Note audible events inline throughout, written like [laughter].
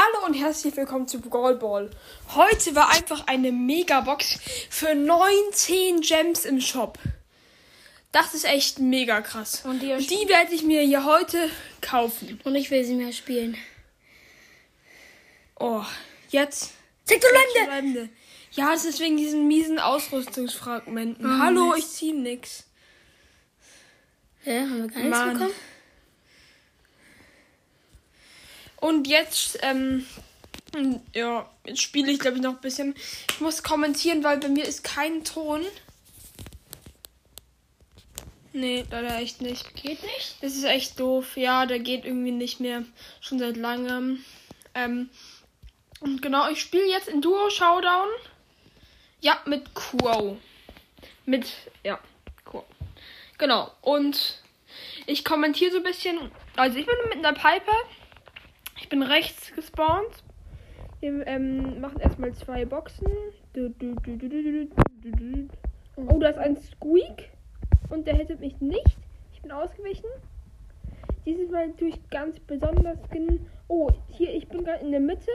Hallo und herzlich willkommen zu Brawl Ball. Heute war einfach eine Megabox für 19 Gems im Shop. Das ist echt mega krass. Und die- Und die werde ich mir hier heute kaufen. Und ich will sie mehr spielen. Oh, jetzt. Sektorlande! Bleibende. Ja, es ist wegen diesen miesen Ausrüstungsfragmenten. Hallo, ich zieh nix. Hä, haben wir gar nichts Mann. bekommen? Und jetzt, ähm, ja, jetzt spiele ich glaube ich noch ein bisschen. Ich muss kommentieren, weil bei mir ist kein Ton. Nee, leider echt nicht. Geht nicht? Das ist echt doof. Ja, der geht irgendwie nicht mehr. Schon seit langem. Ähm, und genau, ich spiele jetzt in Duo Showdown. Ja, mit Quo. Mit, ja, Quo. Genau. Und ich kommentiere so ein bisschen. Also ich bin mit einer Piper. Ich bin rechts gespawnt. Wir ähm, machen erstmal zwei Boxen. Du, du, du. Oh, da ist ein Squeak. Und der hittet mich nicht. Ich bin ausgewichen. Dieses Mal durch ganz besonders Skin. Oh, hier, ich bin gerade in der Mitte.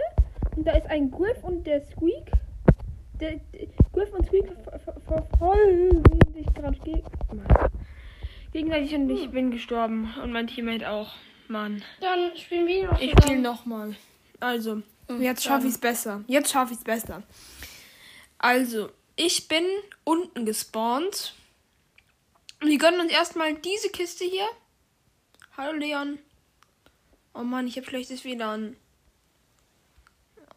Und da ist ein Griff und der Squeak. Der, der Griff und Squeak ver- ver- verfolgen sich gerade geg gegenseitig und ich bin gestorben. Und mein Teammate auch. Mann. Dann spielen wir noch. Ich spiele nochmal. Also, Mhm, jetzt schaffe ich es besser. Jetzt schaffe ich es besser. Also, ich bin unten gespawnt. Und wir gönnen uns erstmal diese Kiste hier. Hallo Leon. Oh Mann, ich habe schlechtes WLAN.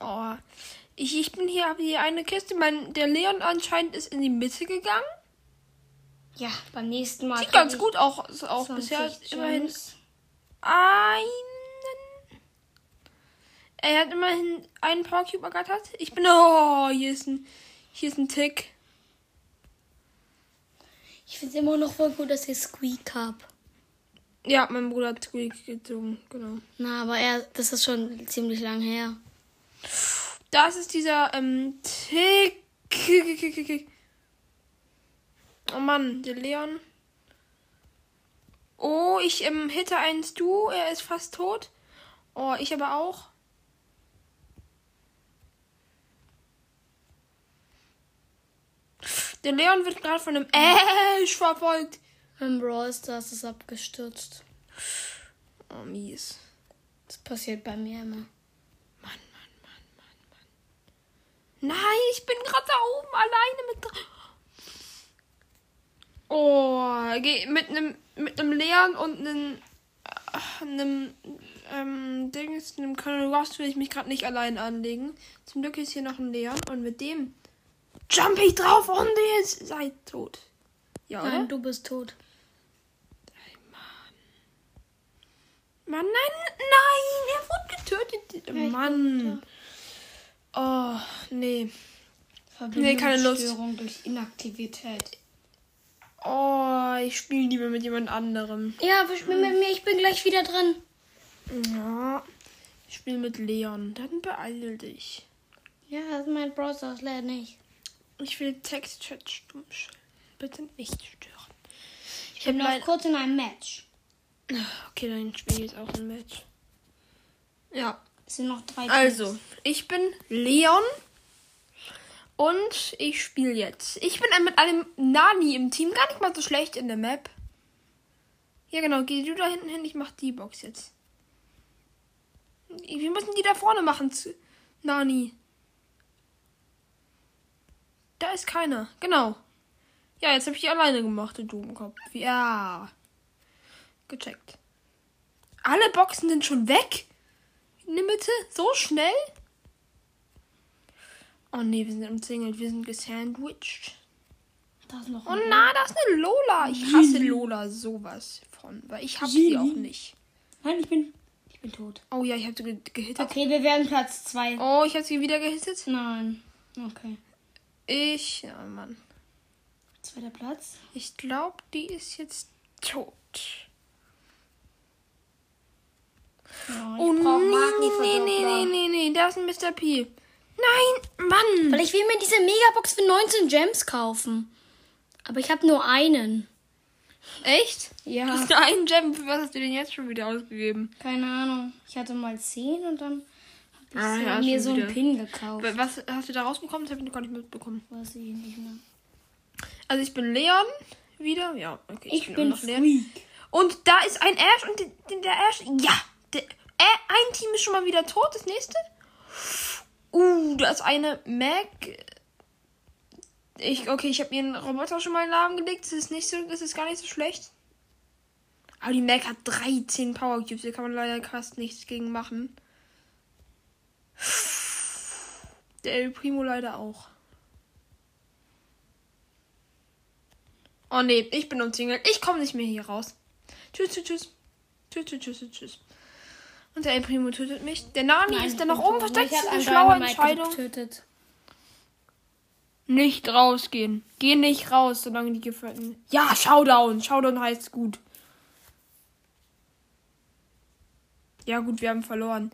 Oh. Ich, ich bin hier, habe hier eine Kiste. Mein, der Leon anscheinend ist in die Mitte gegangen. Ja, beim nächsten Mal. Sieht ganz gut auch, auch 20 bisher immerhin Gems. Einen. Er hat immerhin einen Power Cube ergattert. Ich bin. Oh, hier ist ein. Hier ist ein Tick. Ich finde es immer noch voll gut, dass ich Squeak hab. Ja, mein Bruder hat Squeak gezogen, genau. Na, aber er, das ist schon ziemlich lang her. Das ist dieser ähm, Tick. [laughs] Oh Mann, der Leon. Oh, ich ähm, hitte einen Stu. Er ist fast tot. Oh, ich aber auch. Der Leon wird gerade von einem Ash verfolgt. Mein Brawl Stars ist abgestürzt. Oh, mies. Das passiert bei mir immer. Mann, Mann, Mann, Mann, Mann. Nein, ich bin gerade da oben alleine mit. Geh mit einem mit einem Leon und einem äh, einem ähm, Dings, einem Colonel Ross will ich mich gerade nicht allein anlegen. Zum Glück ist hier noch ein Leon und mit dem jump ich drauf und ihr seid tot. Ja, oder? Nein, du bist tot. Mann, nein, nein, er wurde getötet. ich Mann. Oh, nee. Nee, keine Lust. Durch Inaktivität. Oh, ich spiele lieber mit jemand anderem. Ja, wir spielen mit mir. Ich bin gleich wieder drin. Ja. Ich spiele mit Leon. Dann beeil dich. Ja, das ist mein Brawl Stars leider nicht. Ich will Textchat stumm stellen. Bitte nicht stören. Ich bin noch kurz in einem Match. Okay, dann spiele ich jetzt auch ein Match. Ja. Es sind noch drei Also, ich bin Leon. Und ich spiele jetzt. Ich bin mit einem Nani im Team. Gar nicht mal so schlecht in der Map. Ja, genau. Geh du da hinten hin. Ich mach die Box jetzt. Wir müssen die da vorne machen. Nani. Da ist keiner. Genau. Ja, jetzt habe ich die alleine gemacht, du Dummkopf. Ja. Gecheckt. Alle Boxen sind schon weg? In der Mitte? So schnell? Oh nee, wir sind umzingelt. Wir sind gesandwiched. Da ist noch Oh na, da ist eine Lola. Ich hasse Lola sowas von, weil ich hab sie auch nicht. Nein, ich bin. Ich bin tot. Oh ja, ich hab sie ge gehittet. Okay, wir werden Platz zwei. Oh, ich hab sie wieder gehittet. Nein. Okay. Ich, ja Mann. Zweiter Platz. Ich glaube, die ist jetzt tot. Ich Oh nee, nee, nee, Magni-Verdoppler. nee, nee, da ist ein Mr. P. Nein, Mann. Weil ich will mir diese Megabox für 19 Gems kaufen. Aber ich habe nur einen. Echt? Ja. Hast du einen Gem? Für was hast du den jetzt schon wieder ausgegeben? Keine Ahnung. Ich hatte mal 10 und dann habe Ah, Ich ja, habe mir so einen wieder. Pin gekauft. Was hast du da rausbekommen? Das habe ich noch gar nicht mitbekommen. Weiß ich nicht mehr. Also ich bin Leon wieder. Ja, okay. Ich auch bin noch Leon. Und da ist ein Ash und der, der Ash. Ja! Der, äh, ein Team ist schon mal wieder tot. Das nächste. Uh, da ist eine Mac. Ich, okay, ich habe ihren Roboter schon mal in den Namen gelegt. Das ist nicht so, das ist gar nicht so schlecht. Aber die Mac hat 13 Power Cubes. Da kann man leider fast nichts gegen machen. Der El Primo leider auch. Oh nee, ich bin umzingelt. Ich komme nicht mehr hier raus. Tschüss, tschüss. Tschüss, tschüss, tschüss, tschüss, tschüss. Und der El Primo tötet mich. Der Nami ist dann noch oben versteckt. Das ist eine schlaue Entscheidung. Getötet. Nicht rausgehen. Geh nicht raus, solange die Gefährten. Ja, Showdown. Showdown heißt gut. Ja, gut, wir haben verloren.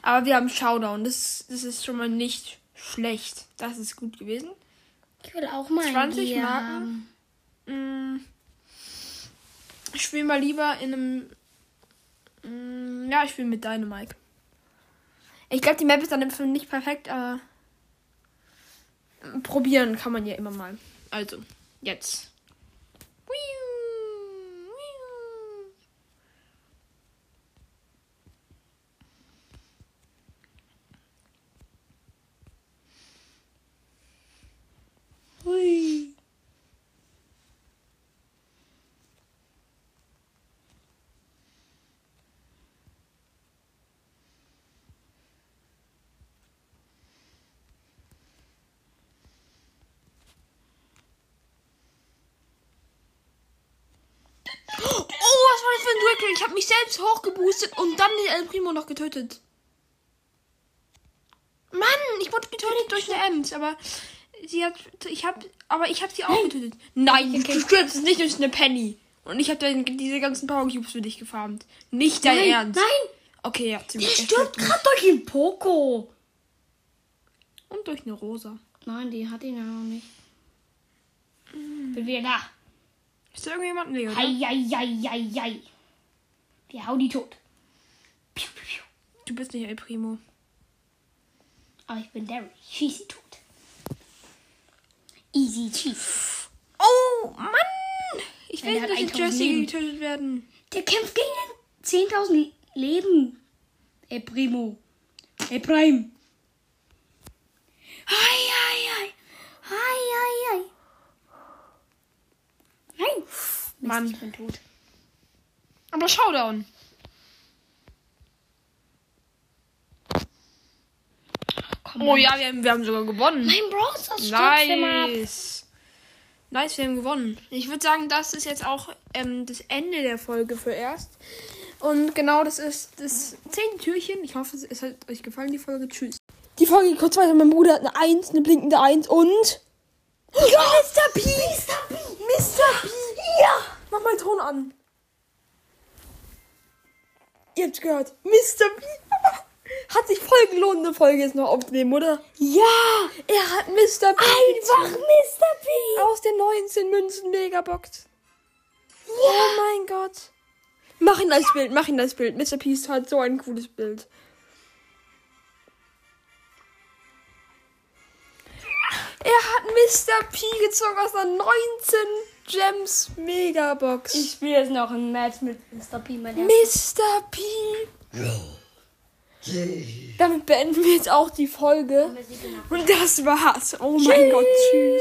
Aber wir haben Showdown. Das, das ist schon mal nicht schlecht. Das ist gut gewesen. Ich will auch mal 20 einen Marken? Mm. Ich spiele mal lieber in einem. Mm, Ja, ich spiele mit Dynamike. Ich glaube, die Map ist dann im Film nicht perfekt, aber. Probieren kann man ja immer mal. Also, jetzt. Wiu, wiu. Hui. Oh, was war das für ein Duell? Ich habe mich selbst hochgeboostet und dann den El Primo noch getötet. Mann, ich wurde getötet durch eine Ems, aber sie hat, ich habe, aber ich habe sie auch getötet. Nein, du stirbst nicht durch eine Penny. Und ich habe dann diese ganzen Power Cubes für dich gefarmt. Nicht dein Nein, Ernst. nein, Okay, ja, der ziemlich. stirbt gerade durch den Poco. Und durch eine Rosa. Nein, die hat ihn ja noch nicht. Bin wieder da. Ist da irgendjemand? Nee, oder? Hei, hei, hei, hei, hei. Wir hauen die tot. Piu, piu, piu. Du bist nicht El Primo. Aber ich bin Derry. Schieß sie tot. Easy cheese. Oh, Mann! Ich will nicht hat durch 1000 Jesse Leben. getötet werden. Der kämpft gegen 10.000 Leben. Ey, Primo. Ey, Prime. Hi, hi, hi. Hi, hi, hi. Nein. Mann. Ich bin tot. Aber Showdown. Komm, Oh ja, wir haben, wir haben sogar gewonnen. Mein ab. Nice. Nice, wir haben gewonnen. Ich würde sagen, das ist jetzt auch ähm, das Ende der Folge für erst. Und genau, das ist das zehnte Türchen. Ich hoffe, es hat euch gefallen, die Folge. Tschüss. Die Folge geht kurz weiter. Mein Bruder hat eine Eins, eine blinkende Eins und... Ja, Mr. P! Mr. P! Mr. P! Ja! Mach mal Ton an. Ihr habt's gehört. Mr. P! [laughs] Hat sich voll gelohnt, eine Folge jetzt noch aufzunehmen, oder? Ja. Er hat Mr. P! Einfach Mr. P. aus den 19 Münzen Megabox. Oh mein Gott. Mach ihn als Bild, mach ihn als Bild. Mr. Peace hat so ein cooles Bild. Er hat Mr. P gezogen aus einer 19 Gems Megabox. Ich spiele jetzt noch ein Match mit Mr. P. Mein. Mr. P. Damit beenden wir jetzt auch die Folge. Und das war's. Oh mein Gott, tschüss.